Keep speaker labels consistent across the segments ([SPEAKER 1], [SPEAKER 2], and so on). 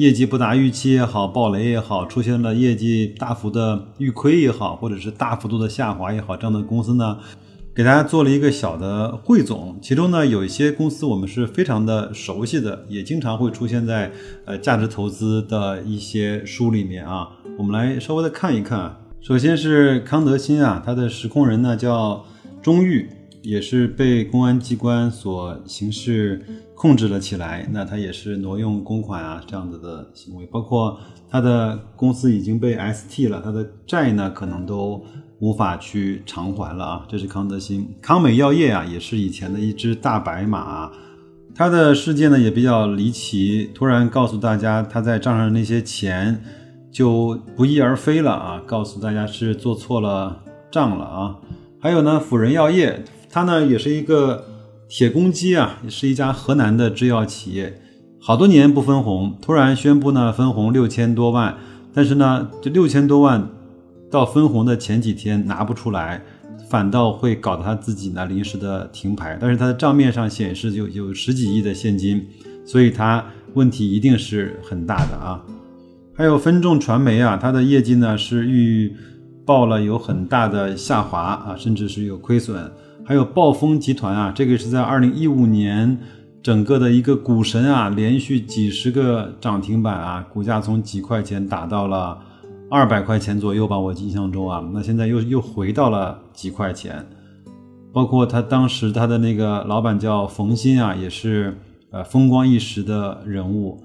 [SPEAKER 1] 业绩不达预期也好，暴雷也好，出现了业绩大幅的预亏也好，或者是大幅度的下滑也好，这样的公司呢，给大家做了一个小的汇总。其中呢，有一些公司我们是非常的熟悉的，也经常会出现在呃价值投资的一些书里面啊。我们来稍微的看一看。首先是康德新啊，它的实控人呢叫钟玉。也是被公安机关所刑事控制了起来，那他也是挪用公款啊这样子的行为，包括他的公司已经被 ST 了，他的债呢可能都无法去偿还了啊。这是康德新，康美药业啊也是以前的一只大白马，他的事件呢也比较离奇，突然告诉大家他在账上那些钱就不翼而飞了啊，告诉大家是做错了账了啊。还有呢，辅仁药业。它呢也是一个铁公鸡啊，也是一家河南的制药企业，好多年不分红，突然宣布呢分红六千多万，但是呢这六千多万到分红的前几天拿不出来，反倒会搞得他自己呢临时的停牌，但是他的账面上显示有有十几亿的现金，所以他问题一定是很大的啊。还有分众传媒啊，它的业绩呢是预报了有很大的下滑啊，甚至是有亏损。还有暴风集团啊，这个是在二零一五年，整个的一个股神啊，连续几十个涨停板啊，股价从几块钱打到了二百块钱左右吧，我印象中啊，那现在又又回到了几块钱。包括他当时他的那个老板叫冯鑫啊，也是呃风光一时的人物。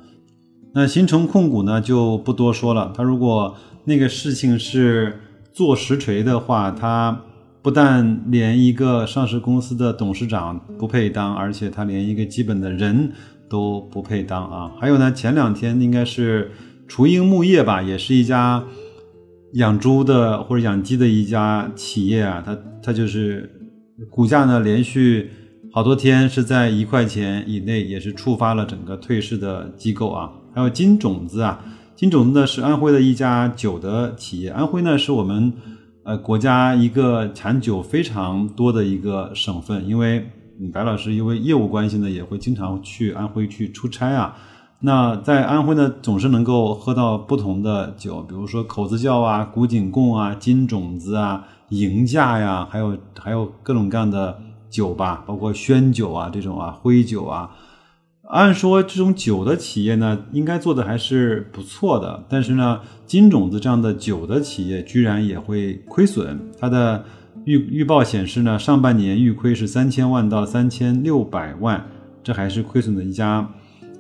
[SPEAKER 1] 那新城控股呢就不多说了，他如果那个事情是做实锤的话，他。不但连一个上市公司的董事长不配当，而且他连一个基本的人都不配当啊！还有呢，前两天应该是雏鹰牧业吧，也是一家养猪的或者养鸡的一家企业啊，它它就是股价呢连续好多天是在一块钱以内，也是触发了整个退市的机构啊。还有金种子啊，金种子呢是安徽的一家酒的企业，安徽呢是我们。呃，国家一个产酒非常多的一个省份，因为白老师因为业务关系呢，也会经常去安徽去出差啊。那在安徽呢，总是能够喝到不同的酒，比如说口子窖啊、古井贡啊、金种子啊、迎驾呀，还有还有各种各样的酒吧，包括宣酒啊这种啊、徽酒啊。按说这种酒的企业呢，应该做的还是不错的，但是呢，金种子这样的酒的企业居然也会亏损。它的预预报显示呢，上半年预亏是三千万到三千六百万，这还是亏损的一家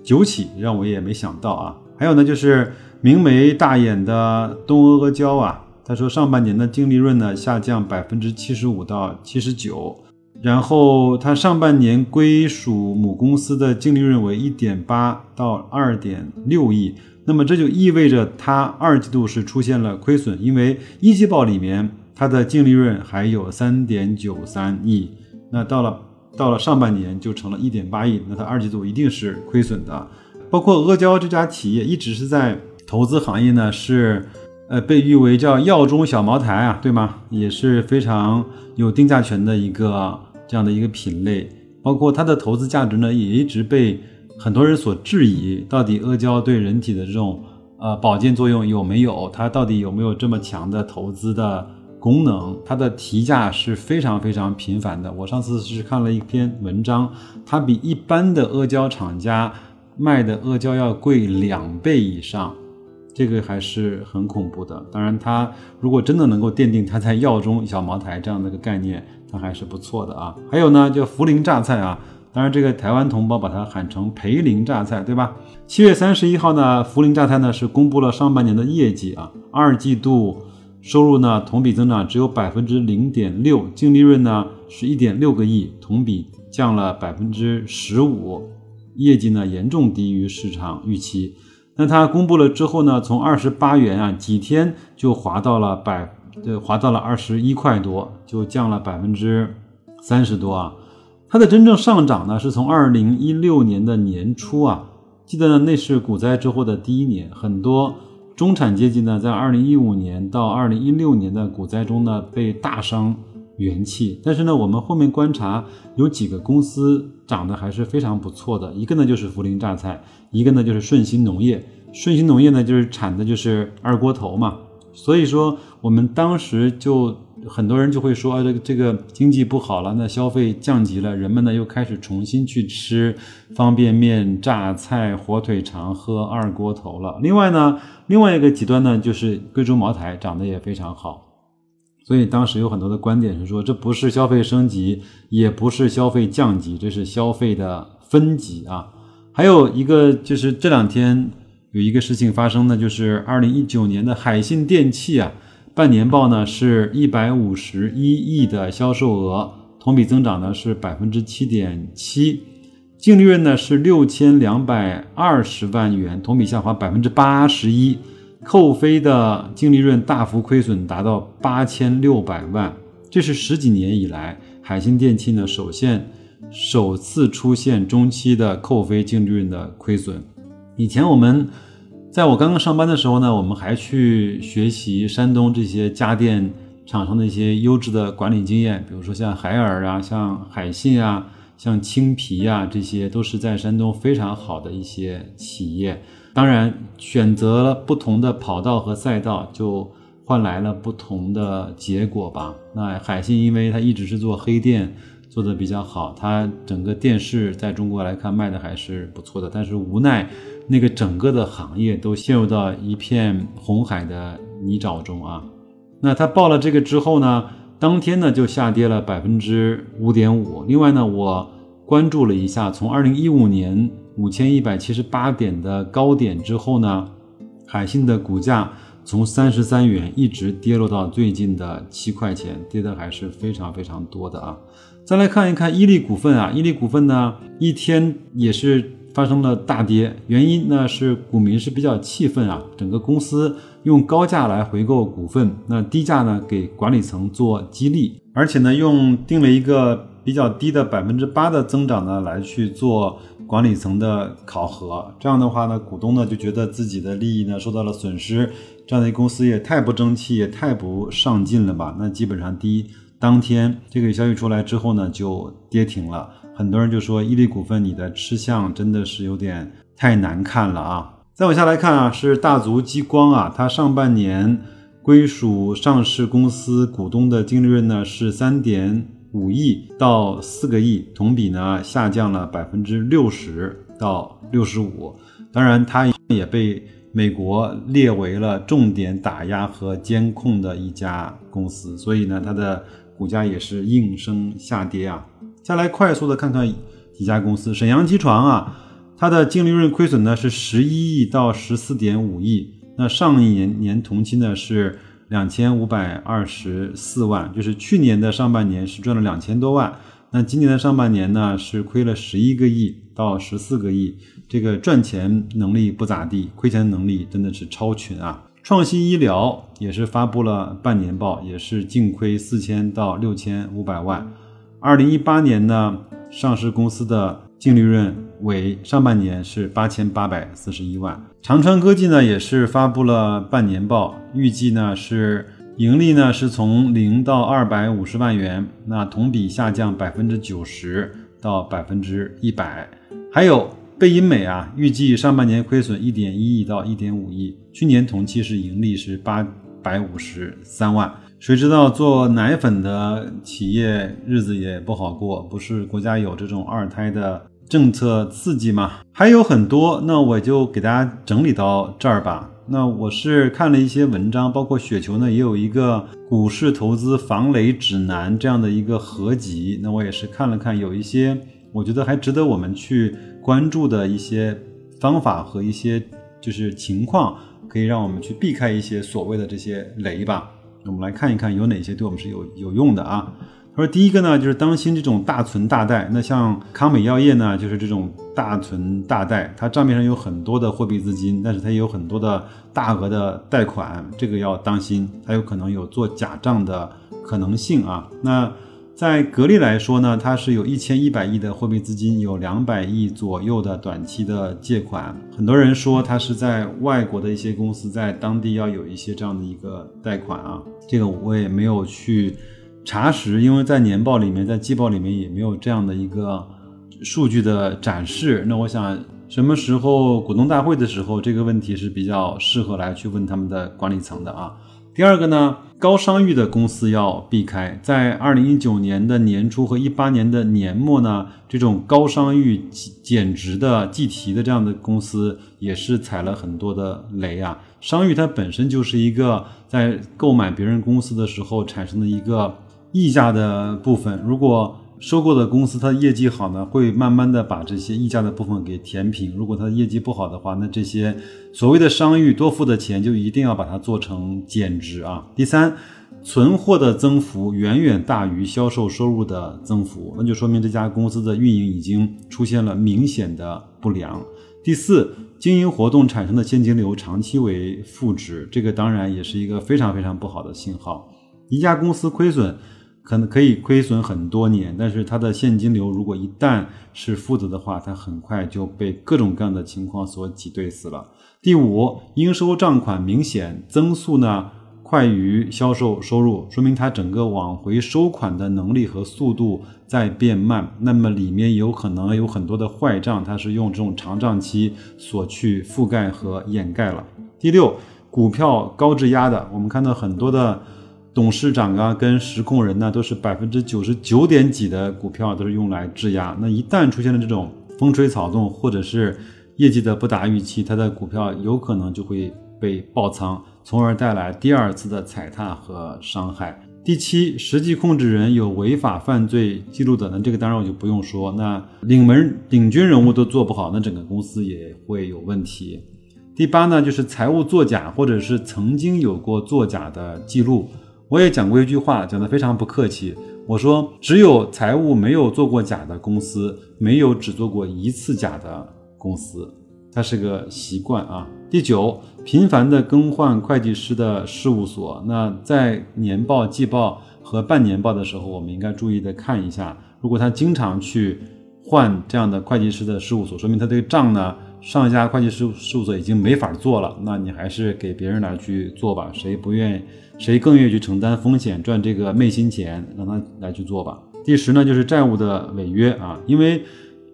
[SPEAKER 1] 酒企，让我也没想到啊。还有呢，就是明眉大眼的东阿阿胶啊，他说上半年的净利润呢下降百分之七十五到七十九。然后它上半年归属母公司的净利润为一点八到二点六亿，那么这就意味着它二季度是出现了亏损，因为一季报里面它的净利润还有三点九三亿，那到了到了上半年就成了一点八亿，那它二季度一定是亏损的。包括阿胶这家企业一直是在投资行业呢，是呃被誉为叫药中小茅台啊，对吗？也是非常有定价权的一个。这样的一个品类，包括它的投资价值呢，也一直被很多人所质疑。到底阿胶对人体的这种呃保健作用有没有？它到底有没有这么强的投资的功能？它的提价是非常非常频繁的。我上次是看了一篇文章，它比一般的阿胶厂家卖的阿胶要贵两倍以上。这个还是很恐怖的。当然，它如果真的能够奠定它在药中小茅台这样的一个概念，它还是不错的啊。还有呢，叫涪陵榨菜啊，当然这个台湾同胞把它喊成涪陵榨菜，对吧？七月三十一号呢，涪陵榨菜呢是公布了上半年的业绩啊，二季度收入呢同比增长只有百分之零点六，净利润呢是一点六个亿，同比降了百分之十五，业绩呢严重低于市场预期。那它公布了之后呢，从二十八元啊，几天就滑到了百，对，滑到了二十一块多，就降了百分之三十多啊。它的真正上涨呢，是从二零一六年的年初啊，记得呢，那是股灾之后的第一年，很多中产阶级呢，在二零一五年到二零一六年的股灾中呢，被大伤元气。但是呢，我们后面观察有几个公司涨得还是非常不错的，一个呢就是涪陵榨菜，一个呢就是顺鑫农业。顺鑫农业呢，就是产的就是二锅头嘛，所以说我们当时就很多人就会说，这个这个经济不好了，那消费降级了，人们呢又开始重新去吃方便面、榨菜、火腿肠、喝二锅头了。另外呢，另外一个极端呢，就是贵州茅台涨得也非常好。所以当时有很多的观点是说，这不是消费升级，也不是消费降级，这是消费的分级啊。还有一个就是这两天有一个事情发生呢，就是二零一九年的海信电器啊，半年报呢是一百五十一亿的销售额，同比增长呢是百分之七点七，净利润呢是六千两百二十万元，同比下滑百分之八十一。扣非的净利润大幅亏损达到八千六百万，这是十几年以来海信电器呢首现首次出现中期的扣非净利润的亏损。以前我们在我刚刚上班的时候呢，我们还去学习山东这些家电厂商的一些优质的管理经验，比如说像海尔啊、像海信啊、像青皮啊，这些都是在山东非常好的一些企业。当然，选择了不同的跑道和赛道，就换来了不同的结果吧。那海信，因为它一直是做黑店，做的比较好，它整个电视在中国来看卖的还是不错的。但是无奈，那个整个的行业都陷入到一片红海的泥沼中啊。那它报了这个之后呢，当天呢就下跌了百分之五点五。另外呢，我关注了一下，从二零一五年。五千一百七十八点的高点之后呢，海信的股价从三十三元一直跌落到最近的七块钱，跌的还是非常非常多的啊。再来看一看伊利股份啊，伊利股份呢一天也是发生了大跌，原因呢是股民是比较气愤啊，整个公司用高价来回购股份，那低价呢给管理层做激励，而且呢用定了一个比较低的百分之八的增长呢来去做。管理层的考核，这样的话呢，股东呢就觉得自己的利益呢受到了损失，这样的公司也太不争气，也太不上进了吧？那基本上第一当天这个消息出来之后呢，就跌停了。很多人就说伊利股份你的吃相真的是有点太难看了啊！再往下来看啊，是大族激光啊，它上半年归属上市公司股东的净利润呢是三点。五亿到四个亿，同比呢下降了百分之六十到六十五。当然，它也被美国列为了重点打压和监控的一家公司，所以呢，它的股价也是应声下跌啊。下来快速的看看几家公司，沈阳机床啊，它的净利润亏损呢是十一亿到十四点五亿，那上一年年同期呢是。两千五百二十四万，就是去年的上半年是赚了两千多万，那今年的上半年呢是亏了十一个亿到十四个亿，这个赚钱能力不咋地，亏钱能力真的是超群啊！创新医疗也是发布了半年报，也是净亏四千到六千五百万。二零一八年呢，上市公司的净利润为上半年是八千八百四十一万。长川科技呢也是发布了半年报，预计呢是盈利呢是从零到二百五十万元，那同比下降百分之九十到百分之一百。还有贝因美啊，预计上半年亏损一点一亿到一点五亿，去年同期是盈利是八百五十三万。谁知道做奶粉的企业日子也不好过，不是国家有这种二胎的。政策刺激嘛，还有很多，那我就给大家整理到这儿吧。那我是看了一些文章，包括雪球呢也有一个股市投资防雷指南这样的一个合集。那我也是看了看，有一些我觉得还值得我们去关注的一些方法和一些就是情况，可以让我们去避开一些所谓的这些雷吧。我们来看一看有哪些对我们是有有用的啊。他说第一个呢，就是当心这种大存大贷。那像康美药业呢，就是这种大存大贷，它账面上有很多的货币资金，但是它也有很多的大额的贷款，这个要当心，它有可能有做假账的可能性啊。那在格力来说呢，它是有一千一百亿的货币资金，有两百亿左右的短期的借款。很多人说它是在外国的一些公司在当地要有一些这样的一个贷款啊，这个我也没有去查实，因为在年报里面、在季报里面也没有这样的一个数据的展示。那我想什么时候股东大会的时候，这个问题是比较适合来去问他们的管理层的啊。第二个呢，高商誉的公司要避开。在二零一九年的年初和一八年的年末呢，这种高商誉减值的计提的这样的公司也是踩了很多的雷啊。商誉它本身就是一个在购买别人公司的时候产生的一个溢价的部分，如果收购的公司它业绩好呢，会慢慢的把这些溢价的部分给填平。如果它的业绩不好的话，那这些所谓的商誉多付的钱就一定要把它做成减值啊。第三，存货的增幅远远大于销售收入的增幅，那就说明这家公司的运营已经出现了明显的不良。第四，经营活动产生的现金流长期为负值，这个当然也是一个非常非常不好的信号。一家公司亏损。可能可以亏损很多年，但是它的现金流如果一旦是负的的话，它很快就被各种各样的情况所挤兑死了。第五，应收账款明显增速呢快于销售收入，说明它整个往回收款的能力和速度在变慢。那么里面有可能有很多的坏账，它是用这种长账期所去覆盖和掩盖了。第六，股票高质押的，我们看到很多的。董事长啊，跟实控人呢，都是百分之九十九点几的股票都是用来质押。那一旦出现了这种风吹草动，或者是业绩的不达预期，它的股票有可能就会被爆仓，从而带来第二次的踩踏和伤害。第七，实际控制人有违法犯罪记录的，那这个当然我就不用说。那领门领军人物都做不好，那整个公司也会有问题。第八呢，就是财务作假，或者是曾经有过作假的记录。我也讲过一句话，讲得非常不客气。我说，只有财务没有做过假的公司，没有只做过一次假的公司，它是个习惯啊。第九，频繁的更换会计师的事务所。那在年报、季报和半年报的时候，我们应该注意的看一下，如果他经常去换这样的会计师的事务所，说明他这个账呢，上一家会计师事务所已经没法做了，那你还是给别人来去做吧，谁不愿意？谁更愿意去承担风险赚这个昧心钱，让他来去做吧。第十呢，就是债务的违约啊，因为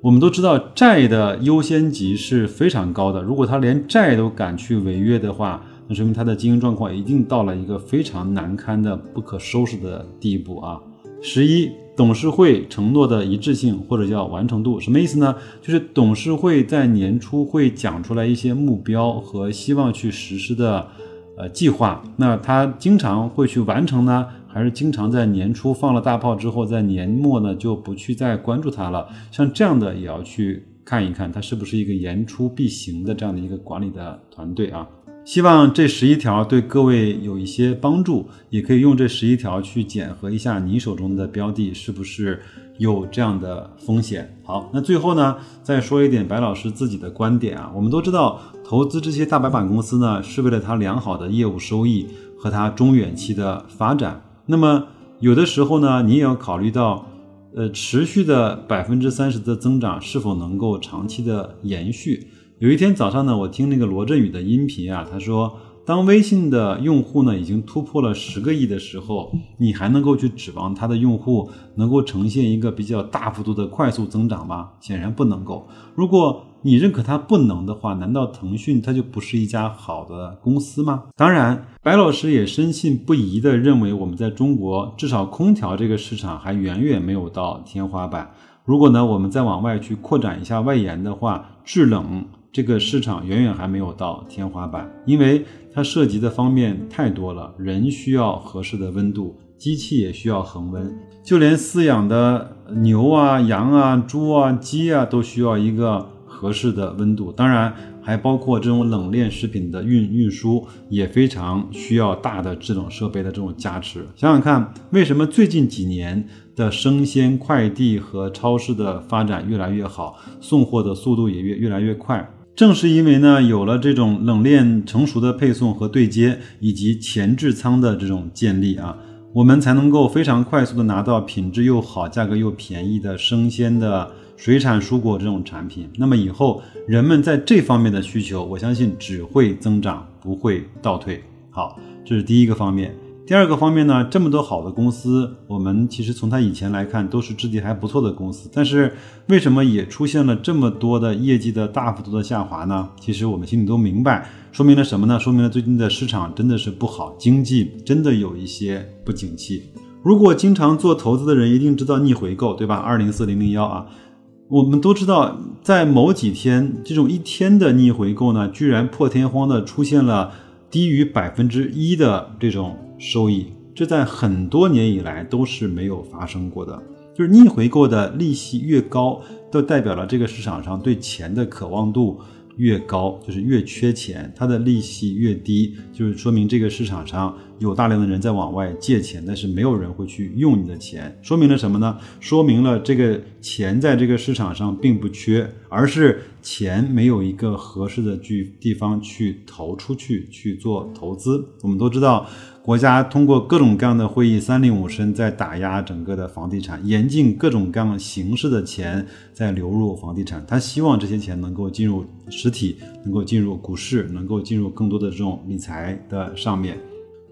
[SPEAKER 1] 我们都知道债的优先级是非常高的。如果他连债都敢去违约的话，那说明他的经营状况一定到了一个非常难堪的不可收拾的地步啊。十一，董事会承诺的一致性或者叫完成度，什么意思呢？就是董事会在年初会讲出来一些目标和希望去实施的。呃，计划那他经常会去完成呢，还是经常在年初放了大炮之后，在年末呢就不去再关注它了？像这样的也要去看一看，它是不是一个言出必行的这样的一个管理的团队啊？希望这十一条对各位有一些帮助，也可以用这十一条去检核一下你手中的标的是不是有这样的风险。好，那最后呢，再说一点白老师自己的观点啊。我们都知道，投资这些大白板公司呢，是为了它良好的业务收益和它中远期的发展。那么有的时候呢，你也要考虑到，呃，持续的百分之三十的增长是否能够长期的延续。有一天早上呢，我听那个罗振宇的音频啊，他说，当微信的用户呢已经突破了十个亿的时候，你还能够去指望它的用户能够呈现一个比较大幅度的快速增长吗？显然不能够。如果你认可它不能的话，难道腾讯它就不是一家好的公司吗？当然，白老师也深信不疑的认为，我们在中国至少空调这个市场还远远没有到天花板。如果呢，我们再往外去扩展一下外延的话，制冷。这个市场远远还没有到天花板，因为它涉及的方面太多了。人需要合适的温度，机器也需要恒温，就连饲养的牛啊、羊啊、猪啊、鸡啊，都需要一个合适的温度。当然，还包括这种冷链食品的运运输，也非常需要大的制冷设备的这种加持。想想看，为什么最近几年？的生鲜快递和超市的发展越来越好，送货的速度也越越来越快。正是因为呢，有了这种冷链成熟的配送和对接，以及前置仓的这种建立啊，我们才能够非常快速的拿到品质又好、价格又便宜的生鲜的水产蔬果这种产品。那么以后人们在这方面的需求，我相信只会增长，不会倒退。好，这是第一个方面。第二个方面呢，这么多好的公司，我们其实从它以前来看都是质地还不错的公司，但是为什么也出现了这么多的业绩的大幅度的下滑呢？其实我们心里都明白，说明了什么呢？说明了最近的市场真的是不好，经济真的有一些不景气。如果经常做投资的人一定知道逆回购，对吧？二零四零零幺啊，我们都知道，在某几天这种一天的逆回购呢，居然破天荒的出现了低于百分之一的这种。收益，这在很多年以来都是没有发生过的。就是逆回购的利息越高，都代表了这个市场上对钱的渴望度。越高就是越缺钱，它的利息越低，就是说明这个市场上有大量的人在往外借钱，但是没有人会去用你的钱，说明了什么呢？说明了这个钱在这个市场上并不缺，而是钱没有一个合适的去地方去投出去去做投资。我们都知道。国家通过各种各样的会议，三令五申在打压整个的房地产，严禁各种各样形式的钱在流入房地产。他希望这些钱能够进入实体，能够进入股市，能够进入更多的这种理财的上面。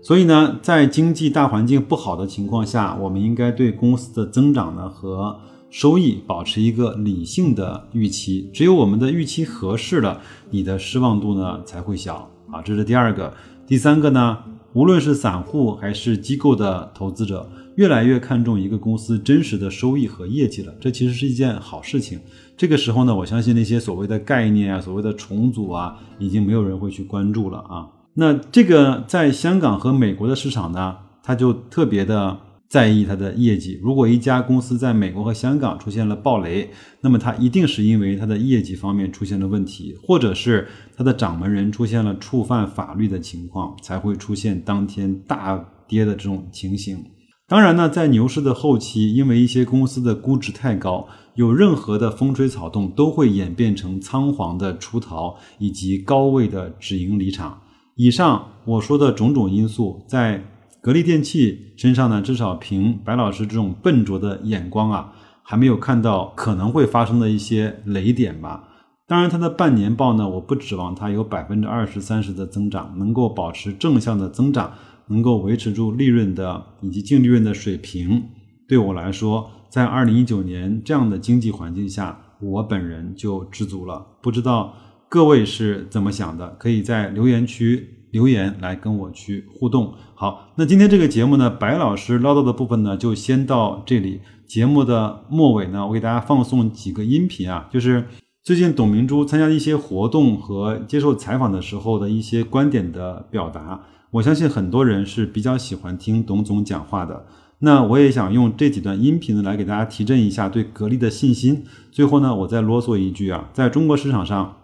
[SPEAKER 1] 所以呢，在经济大环境不好的情况下，我们应该对公司的增长呢和收益保持一个理性的预期。只有我们的预期合适了，你的失望度呢才会小啊。这是第二个，第三个呢？无论是散户还是机构的投资者，越来越看重一个公司真实的收益和业绩了。这其实是一件好事情。这个时候呢，我相信那些所谓的概念啊、所谓的重组啊，已经没有人会去关注了啊。那这个在香港和美国的市场呢，它就特别的。在意它的业绩。如果一家公司在美国和香港出现了暴雷，那么它一定是因为它的业绩方面出现了问题，或者是它的掌门人出现了触犯法律的情况，才会出现当天大跌的这种情形。当然呢，在牛市的后期，因为一些公司的估值太高，有任何的风吹草动都会演变成仓皇的出逃以及高位的止盈离场。以上我说的种种因素，在。格力电器身上呢，至少凭白老师这种笨拙的眼光啊，还没有看到可能会发生的一些雷点吧。当然，它的半年报呢，我不指望它有百分之二十三十的增长，能够保持正向的增长，能够维持住利润的以及净利润的水平。对我来说，在二零一九年这样的经济环境下，我本人就知足了。不知道各位是怎么想的？可以在留言区。留言来跟我去互动。好，那今天这个节目呢，白老师唠叨的部分呢，就先到这里。节目的末尾呢，我给大家放送几个音频啊，就是最近董明珠参加一些活动和接受采访的时候的一些观点的表达。我相信很多人是比较喜欢听董总讲话的。那我也想用这几段音频呢，来给大家提振一下对格力的信心。最后呢，我再啰嗦一句啊，在中国市场上，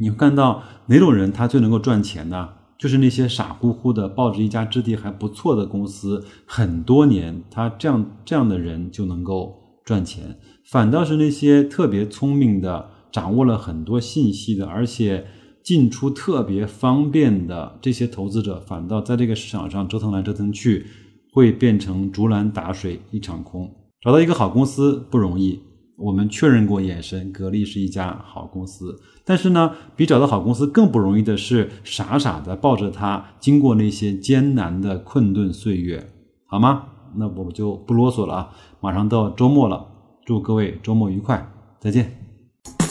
[SPEAKER 1] 你会看到哪种人他最能够赚钱呢？就是那些傻乎乎的抱着一家质地还不错的公司很多年，他这样这样的人就能够赚钱。反倒是那些特别聪明的、掌握了很多信息的，而且进出特别方便的这些投资者，反倒在这个市场上折腾来折腾去，会变成竹篮打水一场空。找到一个好公司不容易。我们确认过眼神，格力是一家好公司。但是呢，比找到好公司更不容易的是，傻傻的抱着它，经过那些艰难的困顿岁月，好吗？那我就不啰嗦了啊！马上到周末了，祝各位周末愉快，再见。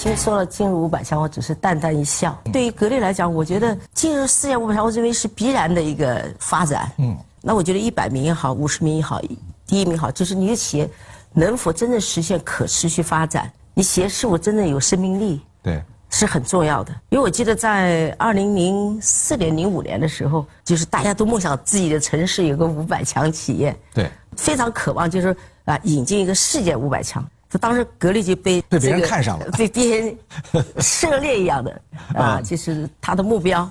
[SPEAKER 2] 其实说了进入五百强，我只是淡淡一笑。对于格力来讲，我觉得进入世界五百强，我认为是必然的一个发展。嗯，那我觉得一百名也好，五十名也好，第一名好，就是你的企业。能否真正实现可持续发展？你企业是否真正有生命力？
[SPEAKER 3] 对，
[SPEAKER 2] 是很重要的。因为我记得在二零零四年、零五年的时候，就是大家都梦想自己的城市有个五百强企业，
[SPEAKER 3] 对，
[SPEAKER 2] 非常渴望就是啊引进一个世界五百强。就当时格力就被
[SPEAKER 3] 被别人看上了，
[SPEAKER 2] 被别人涉猎一样的 啊，就是他的目标。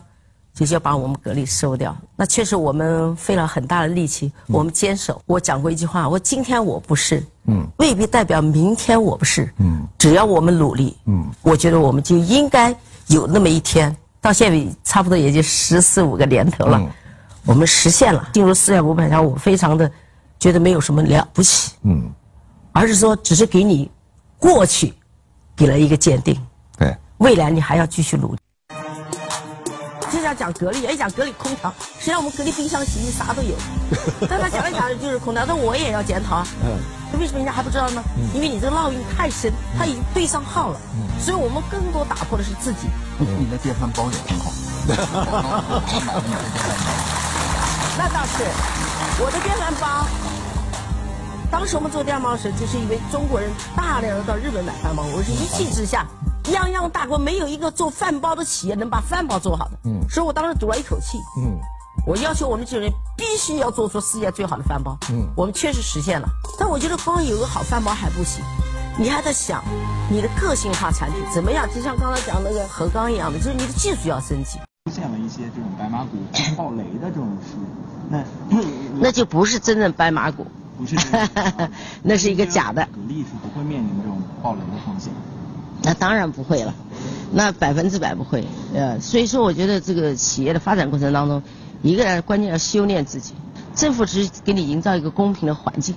[SPEAKER 2] 就是要把我们格力收掉。那确实我们费了很大的力气，我们坚守。我讲过一句话，我今天我不是，嗯，未必代表明天我不是，嗯，只要我们努力，嗯，我觉得我们就应该有那么一天。到现在差不多也就十四五个年头了，我们实现了进入四千五百强，我非常的觉得没有什么了不起，嗯，而是说只是给你过去给了一个鉴定，
[SPEAKER 3] 对，
[SPEAKER 2] 未来你还要继续努力。就像讲格力，哎，讲格力空调，实际上我们格力冰箱、洗衣机啥都有。但他讲来讲去就是空调，但我也要检讨啊。嗯。为什么人家还不知道呢？因为你这个烙印太深，他已经对上号了。嗯。所以我们更多打破的是自己。
[SPEAKER 3] 你的电饭煲也很好。
[SPEAKER 2] 那倒是，我的电饭煲。当时我们做电饭煲时，就是因为中国人大量的到日本买饭煲，我是一气之下。泱泱大国没有一个做饭包的企业能把饭包做好的，嗯，所以我当时赌了一口气，嗯，我要求我们这些人必须要做出世界最好的饭包，嗯，我们确实实现了。但我觉得光有个好饭包还不行，你还在想你的个性化产品怎么样？就像刚才讲那个何刚一样的，就是你的技术要升级。
[SPEAKER 4] 出现了一些这种白马股爆雷的这种事，那
[SPEAKER 2] 那就不是真正白马股，
[SPEAKER 4] 不是，
[SPEAKER 2] 那是一个假的。
[SPEAKER 4] 格力是不会面临这种爆雷的风险。
[SPEAKER 2] 那当然不会了，那百分之百不会。呃，所以说我觉得这个企业的发展过程当中，一个人关键要修炼自己，政府只是给你营造一个公平的环境。